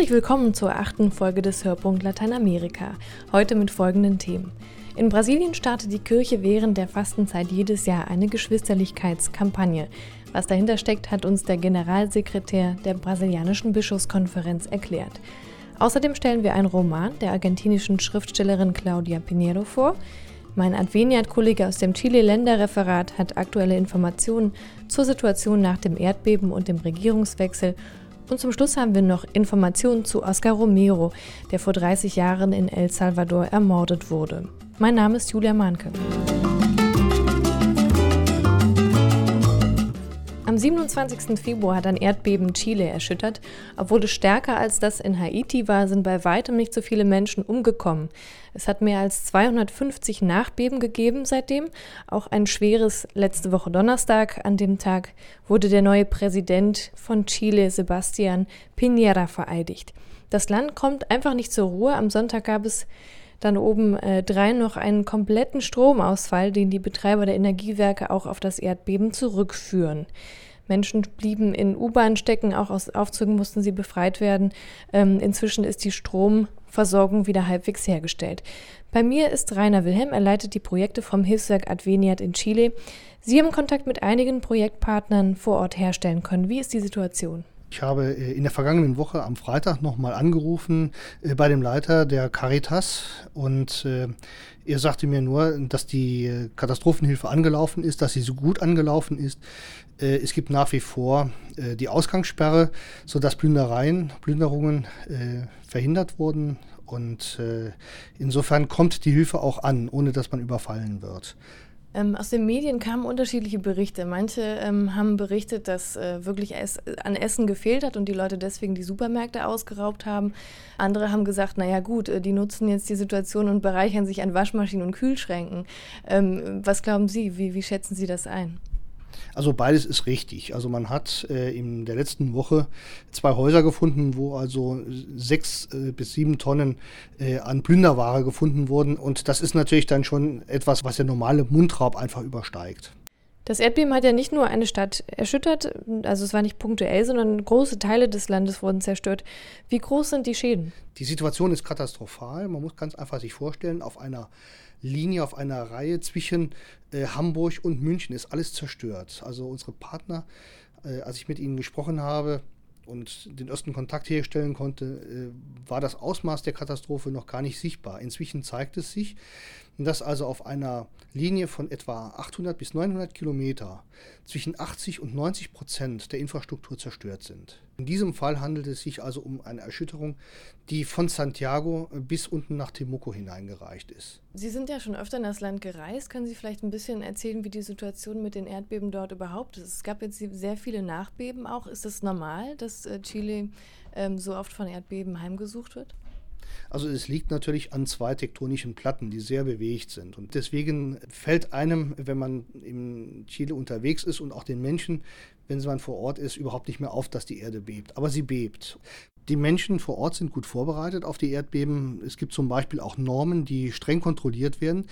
Herzlich willkommen zur achten Folge des Hörpunkt Lateinamerika. Heute mit folgenden Themen. In Brasilien startet die Kirche während der Fastenzeit jedes Jahr eine Geschwisterlichkeitskampagne. Was dahinter steckt, hat uns der Generalsekretär der brasilianischen Bischofskonferenz erklärt. Außerdem stellen wir einen Roman der argentinischen Schriftstellerin Claudia Pinheiro vor. Mein Adveniat-Kollege aus dem Chile-Länderreferat hat aktuelle Informationen zur Situation nach dem Erdbeben und dem Regierungswechsel. Und zum Schluss haben wir noch Informationen zu Oscar Romero, der vor 30 Jahren in El Salvador ermordet wurde. Mein Name ist Julia Mahnke. Am 27. Februar hat ein Erdbeben Chile erschüttert. Obwohl es stärker als das in Haiti war, sind bei weitem nicht so viele Menschen umgekommen. Es hat mehr als 250 Nachbeben gegeben seitdem. Auch ein schweres letzte Woche Donnerstag. An dem Tag wurde der neue Präsident von Chile, Sebastian Piñera, vereidigt. Das Land kommt einfach nicht zur Ruhe. Am Sonntag gab es dann oben äh, drei noch einen kompletten Stromausfall, den die Betreiber der Energiewerke auch auf das Erdbeben zurückführen. Menschen blieben in U-Bahn stecken, auch aus Aufzügen mussten sie befreit werden. Ähm, inzwischen ist die Stromversorgung wieder halbwegs hergestellt. Bei mir ist Rainer Wilhelm, er leitet die Projekte vom Hilfswerk Adveniat in Chile. Sie haben Kontakt mit einigen Projektpartnern vor Ort herstellen können. Wie ist die Situation? Ich habe äh, in der vergangenen Woche am Freitag nochmal angerufen äh, bei dem Leiter der Caritas und äh, er sagte mir nur, dass die Katastrophenhilfe angelaufen ist, dass sie so gut angelaufen ist. Es gibt nach wie vor die Ausgangssperre, sodass Plündereien, Plünderungen verhindert wurden und insofern kommt die Hilfe auch an, ohne dass man überfallen wird. Ähm, aus den Medien kamen unterschiedliche Berichte. Manche ähm, haben berichtet, dass äh, wirklich es, an Essen gefehlt hat und die Leute deswegen die Supermärkte ausgeraubt haben. Andere haben gesagt, naja gut, äh, die nutzen jetzt die Situation und bereichern sich an Waschmaschinen und Kühlschränken. Ähm, was glauben Sie? Wie, wie schätzen Sie das ein? Also beides ist richtig. Also man hat äh, in der letzten Woche zwei Häuser gefunden, wo also sechs äh, bis sieben Tonnen äh, an Plünderware gefunden wurden. Und das ist natürlich dann schon etwas, was der normale Mundraub einfach übersteigt. Das Erdbeben hat ja nicht nur eine Stadt erschüttert, also es war nicht punktuell, sondern große Teile des Landes wurden zerstört. Wie groß sind die Schäden? Die Situation ist katastrophal. Man muss ganz einfach sich vorstellen, auf einer Linie, auf einer Reihe zwischen äh, Hamburg und München ist alles zerstört. Also unsere Partner, äh, als ich mit ihnen gesprochen habe, und den ersten Kontakt herstellen konnte, äh, war das Ausmaß der Katastrophe noch gar nicht sichtbar. Inzwischen zeigt es sich, dass also auf einer Linie von etwa 800 bis 900 Kilometer zwischen 80 und 90 Prozent der Infrastruktur zerstört sind. In diesem Fall handelt es sich also um eine Erschütterung, die von Santiago bis unten nach Temuco hineingereicht ist. Sie sind ja schon öfter in das Land gereist. Können Sie vielleicht ein bisschen erzählen, wie die Situation mit den Erdbeben dort überhaupt ist? Es gab jetzt sehr viele Nachbeben auch. Ist es das normal, dass äh, Chile ähm, so oft von Erdbeben heimgesucht wird? Also es liegt natürlich an zwei tektonischen Platten, die sehr bewegt sind. Und deswegen fällt einem, wenn man in Chile unterwegs ist und auch den Menschen, wenn man vor Ort ist, überhaupt nicht mehr auf, dass die Erde bebt. Aber sie bebt. Die Menschen vor Ort sind gut vorbereitet auf die Erdbeben. Es gibt zum Beispiel auch Normen, die streng kontrolliert werden,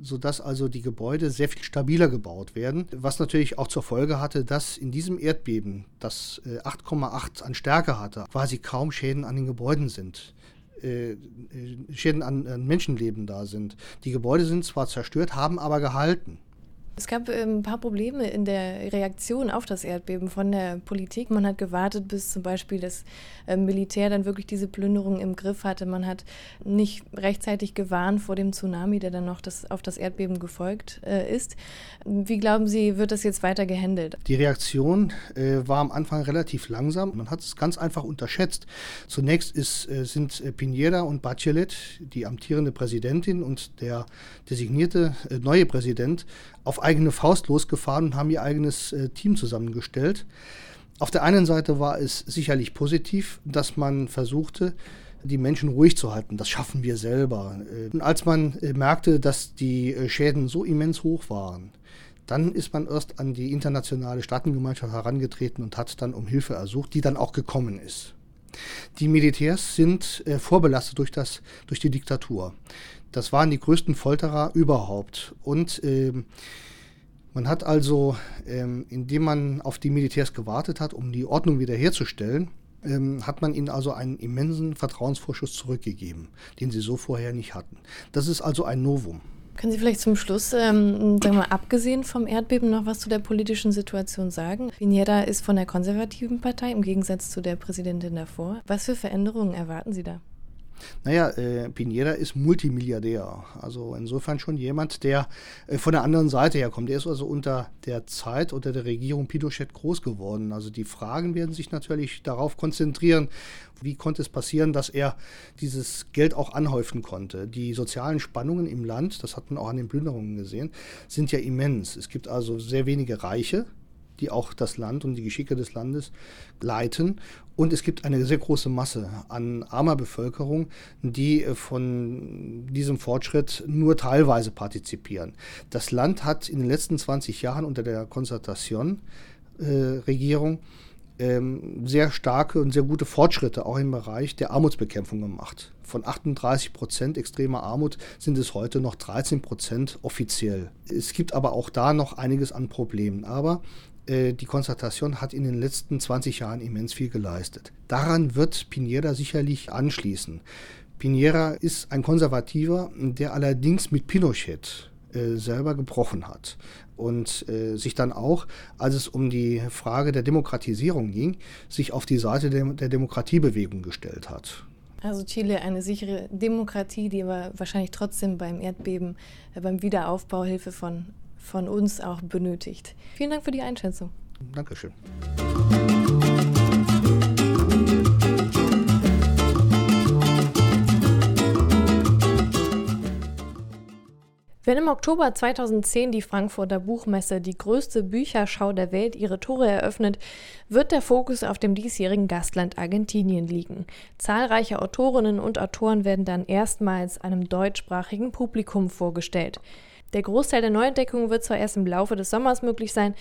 sodass also die Gebäude sehr viel stabiler gebaut werden. Was natürlich auch zur Folge hatte, dass in diesem Erdbeben, das 8,8 äh, an Stärke hatte, quasi kaum Schäden an den Gebäuden sind. Äh, Schäden an, an Menschenleben da sind. Die Gebäude sind zwar zerstört, haben aber gehalten. Es gab ähm, ein paar Probleme in der Reaktion auf das Erdbeben von der Politik. Man hat gewartet, bis zum Beispiel das ähm, Militär dann wirklich diese Plünderung im Griff hatte. Man hat nicht rechtzeitig gewarnt vor dem Tsunami, der dann noch das, auf das Erdbeben gefolgt äh, ist. Wie glauben Sie, wird das jetzt weiter gehandelt? Die Reaktion äh, war am Anfang relativ langsam. Man hat es ganz einfach unterschätzt. Zunächst ist, äh, sind äh, Piñera und Bachelet, die amtierende Präsidentin und der designierte äh, neue Präsident, auf eigene Faust losgefahren und haben ihr eigenes äh, Team zusammengestellt. Auf der einen Seite war es sicherlich positiv, dass man versuchte, die Menschen ruhig zu halten. Das schaffen wir selber. Und äh, als man äh, merkte, dass die äh, Schäden so immens hoch waren, dann ist man erst an die internationale Staatengemeinschaft herangetreten und hat dann um Hilfe ersucht, die dann auch gekommen ist. Die Militärs sind äh, vorbelastet durch, das, durch die Diktatur. Das waren die größten Folterer überhaupt. Und ähm, man hat also, ähm, indem man auf die Militärs gewartet hat, um die Ordnung wiederherzustellen, ähm, hat man ihnen also einen immensen Vertrauensvorschuss zurückgegeben, den sie so vorher nicht hatten. Das ist also ein Novum. Können Sie vielleicht zum Schluss, ähm, sagen wir, abgesehen vom Erdbeben, noch was zu der politischen Situation sagen? Pineda ist von der konservativen Partei im Gegensatz zu der Präsidentin davor. Was für Veränderungen erwarten Sie da? Naja, äh, Pineda ist Multimilliardär. Also insofern schon jemand, der äh, von der anderen Seite herkommt. Er ist also unter der Zeit, unter der Regierung Pinochet groß geworden. Also die Fragen werden sich natürlich darauf konzentrieren, wie konnte es passieren, dass er dieses Geld auch anhäufen konnte. Die sozialen Spannungen im Land, das hat man auch an den Plünderungen gesehen, sind ja immens. Es gibt also sehr wenige Reiche, die auch das Land und die Geschicke des Landes leiten. Und es gibt eine sehr große Masse an armer Bevölkerung, die äh, von diesem Fortschritt nur teilweise partizipieren. Das Land hat in den letzten 20 Jahren unter der Konzertation-Regierung äh, ähm, sehr starke und sehr gute Fortschritte auch im Bereich der Armutsbekämpfung gemacht. Von 38 Prozent extremer Armut sind es heute noch 13 Prozent offiziell. Es gibt aber auch da noch einiges an Problemen. Aber die Konzertation hat in den letzten 20 Jahren immens viel geleistet. Daran wird Pinera sicherlich anschließen. Pinera ist ein Konservativer, der allerdings mit Pinochet äh, selber gebrochen hat und äh, sich dann auch, als es um die Frage der Demokratisierung ging, sich auf die Seite der, der Demokratiebewegung gestellt hat. Also Chile eine sichere Demokratie, die aber wahrscheinlich trotzdem beim Erdbeben, äh, beim Wiederaufbau Hilfe von von uns auch benötigt. Vielen Dank für die Einschätzung. Dankeschön. Wenn im Oktober 2010 die Frankfurter Buchmesse, die größte Bücherschau der Welt, ihre Tore eröffnet, wird der Fokus auf dem diesjährigen Gastland Argentinien liegen. Zahlreiche Autorinnen und Autoren werden dann erstmals einem deutschsprachigen Publikum vorgestellt. Der Großteil der Neuentdeckungen wird zwar erst im Laufe des Sommers möglich sein,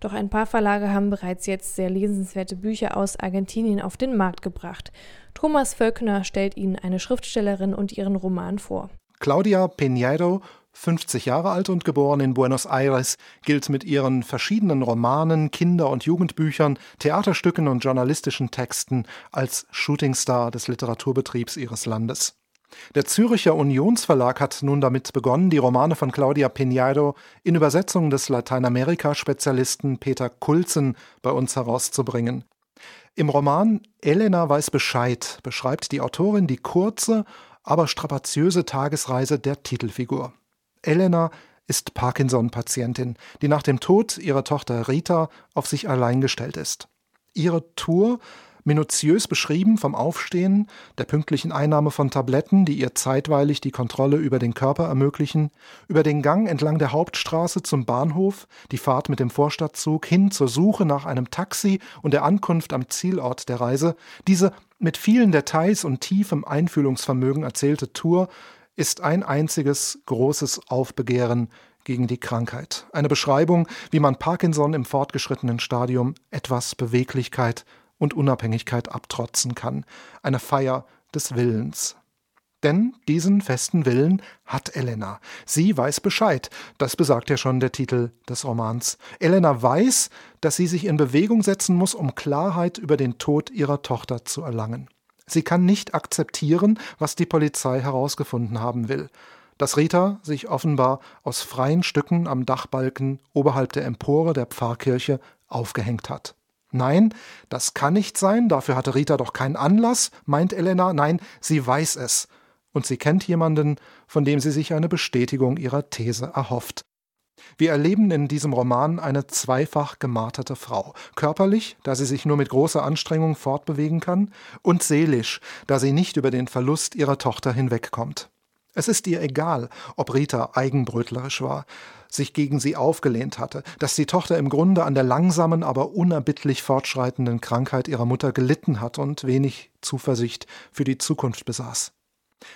doch ein paar Verlage haben bereits jetzt sehr lesenswerte Bücher aus Argentinien auf den Markt gebracht. Thomas Völkner stellt Ihnen eine Schriftstellerin und ihren Roman vor. Claudia Piñeiro 50 Jahre alt und geboren in Buenos Aires, gilt mit ihren verschiedenen Romanen, Kinder- und Jugendbüchern, Theaterstücken und journalistischen Texten als Shootingstar des Literaturbetriebs ihres Landes. Der Züricher Unionsverlag hat nun damit begonnen, die Romane von Claudia Piñeiro in Übersetzung des Lateinamerika-Spezialisten Peter Kulzen bei uns herauszubringen. Im Roman Elena weiß Bescheid beschreibt die Autorin die kurze, aber strapaziöse Tagesreise der Titelfigur. Elena ist Parkinson-Patientin, die nach dem Tod ihrer Tochter Rita auf sich allein gestellt ist. Ihre Tour minutiös beschrieben vom Aufstehen, der pünktlichen Einnahme von Tabletten, die ihr zeitweilig die Kontrolle über den Körper ermöglichen, über den Gang entlang der Hauptstraße zum Bahnhof, die Fahrt mit dem Vorstadtzug hin zur Suche nach einem Taxi und der Ankunft am Zielort der Reise, diese mit vielen Details und tiefem Einfühlungsvermögen erzählte Tour ist ein einziges großes Aufbegehren gegen die Krankheit. Eine Beschreibung, wie man Parkinson im fortgeschrittenen Stadium etwas Beweglichkeit und Unabhängigkeit abtrotzen kann, eine Feier des Willens. Denn diesen festen Willen hat Elena. Sie weiß Bescheid, das besagt ja schon der Titel des Romans. Elena weiß, dass sie sich in Bewegung setzen muss, um Klarheit über den Tod ihrer Tochter zu erlangen. Sie kann nicht akzeptieren, was die Polizei herausgefunden haben will dass Rita sich offenbar aus freien Stücken am Dachbalken oberhalb der Empore der Pfarrkirche aufgehängt hat. Nein, das kann nicht sein, dafür hatte Rita doch keinen Anlass, meint Elena, nein, sie weiß es. Und sie kennt jemanden, von dem sie sich eine Bestätigung ihrer These erhofft. Wir erleben in diesem Roman eine zweifach gemarterte Frau. Körperlich, da sie sich nur mit großer Anstrengung fortbewegen kann, und seelisch, da sie nicht über den Verlust ihrer Tochter hinwegkommt. Es ist ihr egal, ob Rita eigenbrötlerisch war, sich gegen sie aufgelehnt hatte, dass die Tochter im Grunde an der langsamen, aber unerbittlich fortschreitenden Krankheit ihrer Mutter gelitten hat und wenig Zuversicht für die Zukunft besaß.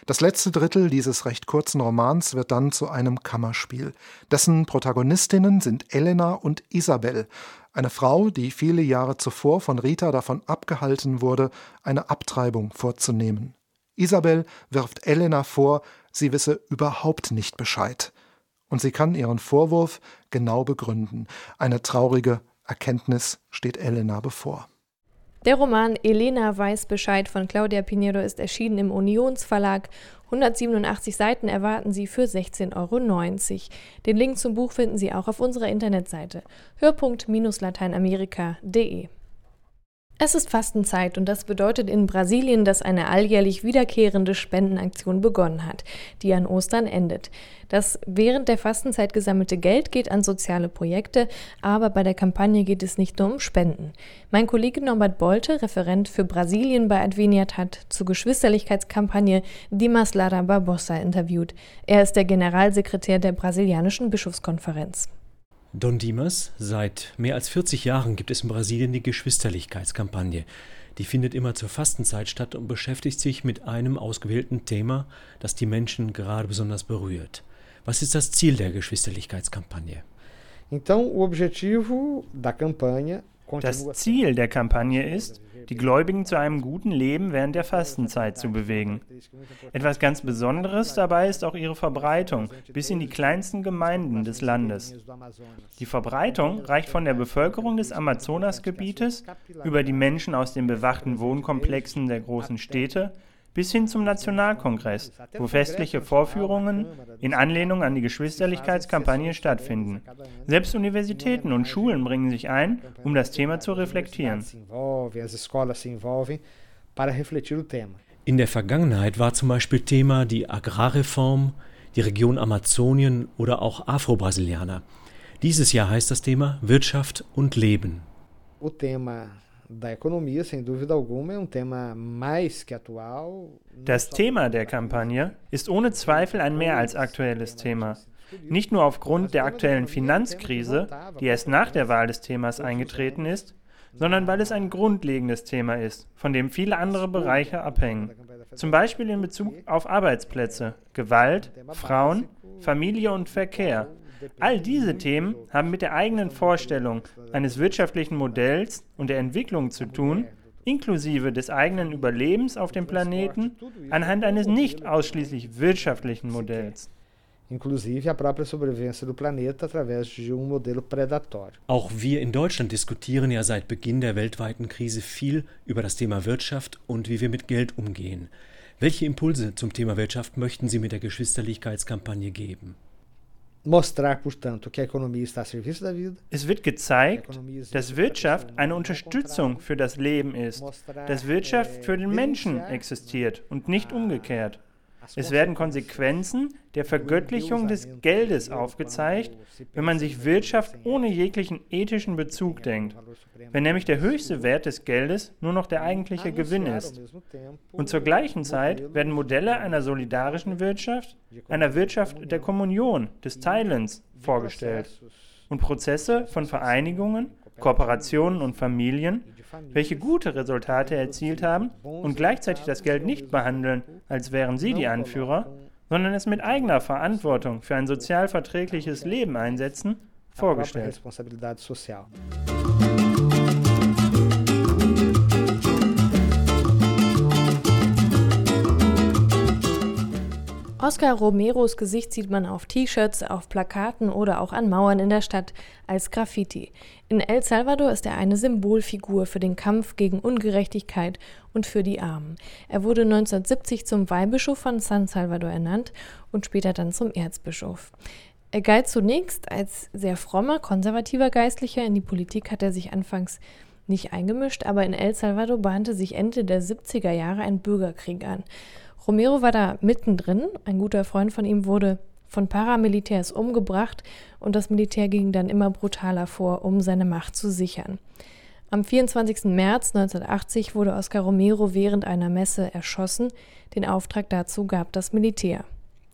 Das letzte Drittel dieses recht kurzen Romans wird dann zu einem Kammerspiel. Dessen Protagonistinnen sind Elena und Isabel, eine Frau, die viele Jahre zuvor von Rita davon abgehalten wurde, eine Abtreibung vorzunehmen. Isabel wirft Elena vor, sie wisse überhaupt nicht Bescheid. Und sie kann ihren Vorwurf genau begründen. Eine traurige Erkenntnis steht Elena bevor. Der Roman Elena weiß Bescheid von Claudia Pinheiro ist erschienen im Unionsverlag. 187 Seiten erwarten Sie für 16,90 Euro. Den Link zum Buch finden Sie auch auf unserer Internetseite hörpunkt-lateinamerika.de. Es ist Fastenzeit und das bedeutet in Brasilien, dass eine alljährlich wiederkehrende Spendenaktion begonnen hat, die an Ostern endet. Das während der Fastenzeit gesammelte Geld geht an soziale Projekte, aber bei der Kampagne geht es nicht nur um Spenden. Mein Kollege Norbert Bolte, Referent für Brasilien bei Adveniat, hat zur Geschwisterlichkeitskampagne Dimas Lara Barbosa interviewt. Er ist der Generalsekretär der brasilianischen Bischofskonferenz. Don Dimas, seit mehr als 40 Jahren gibt es in Brasilien die Geschwisterlichkeitskampagne. Die findet immer zur Fastenzeit statt und beschäftigt sich mit einem ausgewählten Thema, das die Menschen gerade besonders berührt. Was ist das Ziel der Geschwisterlichkeitskampagne? Então, o objetivo da campanha das Ziel der Kampagne ist, die Gläubigen zu einem guten Leben während der Fastenzeit zu bewegen. Etwas ganz Besonderes dabei ist auch ihre Verbreitung bis in die kleinsten Gemeinden des Landes. Die Verbreitung reicht von der Bevölkerung des Amazonasgebietes über die Menschen aus den bewachten Wohnkomplexen der großen Städte bis hin zum Nationalkongress, wo festliche Vorführungen in Anlehnung an die Geschwisterlichkeitskampagne stattfinden. Selbst Universitäten und Schulen bringen sich ein, um das Thema zu reflektieren. In der Vergangenheit war zum Beispiel Thema die Agrarreform, die Region Amazonien oder auch Afro-Brasilianer. Dieses Jahr heißt das Thema Wirtschaft und Leben. O tema da economia, sem dúvida alguma, é um tema mais que atual. Das Thema der Kampagne ist ohne Zweifel ein mehr als aktuelles Thema. Nicht nur aufgrund der aktuellen Finanzkrise, die erst nach der Wahl des Themas eingetreten ist, sondern weil es ein grundlegendes Thema ist, von dem viele andere Bereiche abhängen. Zum Beispiel in Bezug auf Arbeitsplätze, Gewalt, Frauen, Familie und Verkehr. All diese Themen haben mit der eigenen Vorstellung eines wirtschaftlichen Modells und der Entwicklung zu tun, inklusive des eigenen Überlebens auf dem Planeten, anhand eines nicht ausschließlich wirtschaftlichen Modells. Inclusive a própria sobrevivência do planeta através de um modelo predatório. Auch wir in Deutschland diskutieren ja seit Beginn der weltweiten Krise viel über das Thema Wirtschaft und wie wir mit Geld umgehen. Welche Impulse zum Thema Wirtschaft möchten Sie mit der Geschwisterlichkeitskampagne geben? Mostrar, portanto, que a economia está a serviço da vida. Es wird gezeigt, dass Wirtschaft eine Unterstützung für das Leben ist, dass Wirtschaft für den Menschen existiert und nicht umgekehrt. Es werden Konsequenzen der Vergöttlichung des Geldes aufgezeigt, wenn man sich Wirtschaft ohne jeglichen ethischen Bezug denkt, wenn nämlich der höchste Wert des Geldes nur noch der eigentliche Gewinn ist. Und zur gleichen Zeit werden Modelle einer solidarischen Wirtschaft, einer Wirtschaft der Kommunion, des Teilens vorgestellt. Und Prozesse von Vereinigungen, Kooperationen und Familien, welche gute Resultate erzielt haben und gleichzeitig das Geld nicht behandeln, als wären sie die Anführer, sondern es mit eigener Verantwortung für ein sozial verträgliches Leben einsetzen, vorgestellt. Oscar Romeros Gesicht sieht man auf T-Shirts, auf Plakaten oder auch an Mauern in der Stadt als Graffiti. In El Salvador ist er eine Symbolfigur für den Kampf gegen Ungerechtigkeit und für die Armen. Er wurde 1970 zum Weihbischof von San Salvador ernannt und später dann zum Erzbischof. Er galt zunächst als sehr frommer, konservativer Geistlicher. In die Politik hat er sich anfangs nicht eingemischt, aber in El Salvador bahnte sich Ende der 70er Jahre ein Bürgerkrieg an. Romero war da mittendrin. Ein guter Freund von ihm wurde von Paramilitärs umgebracht und das Militär ging dann immer brutaler vor, um seine Macht zu sichern. Am 24. März 1980 wurde Oscar Romero während einer Messe erschossen. Den Auftrag dazu gab das Militär.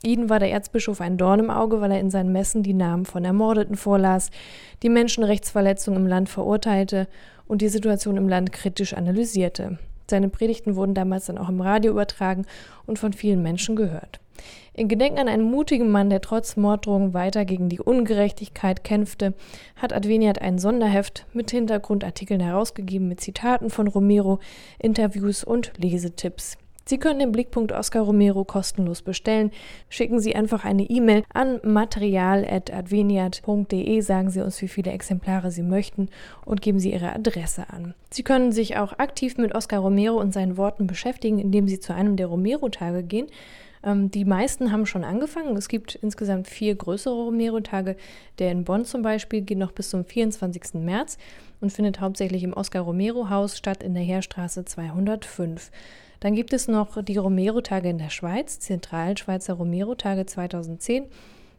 Ihnen war der Erzbischof ein Dorn im Auge, weil er in seinen Messen die Namen von Ermordeten vorlas, die Menschenrechtsverletzungen im Land verurteilte und die Situation im Land kritisch analysierte. Seine Predigten wurden damals dann auch im Radio übertragen und von vielen Menschen gehört. In Gedenken an einen mutigen Mann, der trotz Morddrohungen weiter gegen die Ungerechtigkeit kämpfte, hat Adveniat ein Sonderheft mit Hintergrundartikeln herausgegeben mit Zitaten von Romero, Interviews und Lesetipps. Sie können den Blickpunkt Oscar Romero kostenlos bestellen. Schicken Sie einfach eine E-Mail an material.adveniat.de, sagen Sie uns, wie viele Exemplare Sie möchten und geben Sie Ihre Adresse an. Sie können sich auch aktiv mit Oscar Romero und seinen Worten beschäftigen, indem Sie zu einem der Romero-Tage gehen. Ähm, die meisten haben schon angefangen. Es gibt insgesamt vier größere Romero-Tage. Der in Bonn zum Beispiel geht noch bis zum 24. März und findet hauptsächlich im Oscar Romero Haus statt in der Heerstraße 205. Dann gibt es noch die Romero-Tage in der Schweiz, Zentralschweizer Romero-Tage 2010.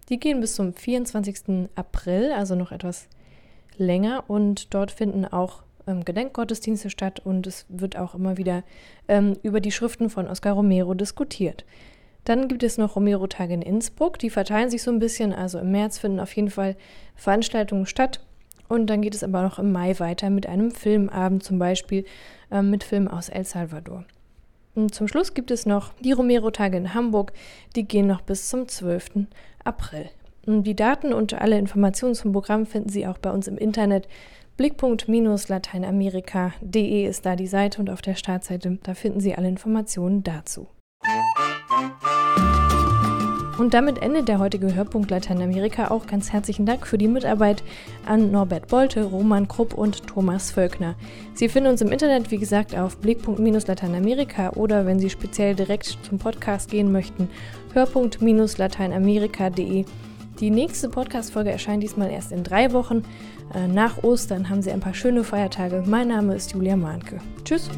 Die gehen bis zum 24. April, also noch etwas länger. Und dort finden auch ähm, Gedenkgottesdienste statt und es wird auch immer wieder ähm, über die Schriften von Oscar Romero diskutiert. Dann gibt es noch Romero-Tage in Innsbruck. Die verteilen sich so ein bisschen. Also im März finden auf jeden Fall Veranstaltungen statt. Und dann geht es aber noch im Mai weiter mit einem Filmabend, zum Beispiel äh, mit Filmen aus El Salvador. Und zum Schluss gibt es noch die Romero-Tage in Hamburg. Die gehen noch bis zum 12. April. Und die Daten und alle Informationen zum Programm finden Sie auch bei uns im Internet. Blickpunkt-lateinamerika.de ist da die Seite und auf der Startseite, da finden Sie alle Informationen dazu. Und damit endet der heutige Hörpunkt Lateinamerika auch. Ganz herzlichen Dank für die Mitarbeit an Norbert Bolte, Roman Krupp und Thomas Völkner. Sie finden uns im Internet, wie gesagt, auf blickpunkt-lateinamerika oder wenn Sie speziell direkt zum Podcast gehen möchten, hörpunkt-lateinamerika.de. Die nächste Podcast-Folge erscheint diesmal erst in drei Wochen. Äh, nach Ostern haben Sie ein paar schöne Feiertage. Mein Name ist Julia Mahnke. Tschüss.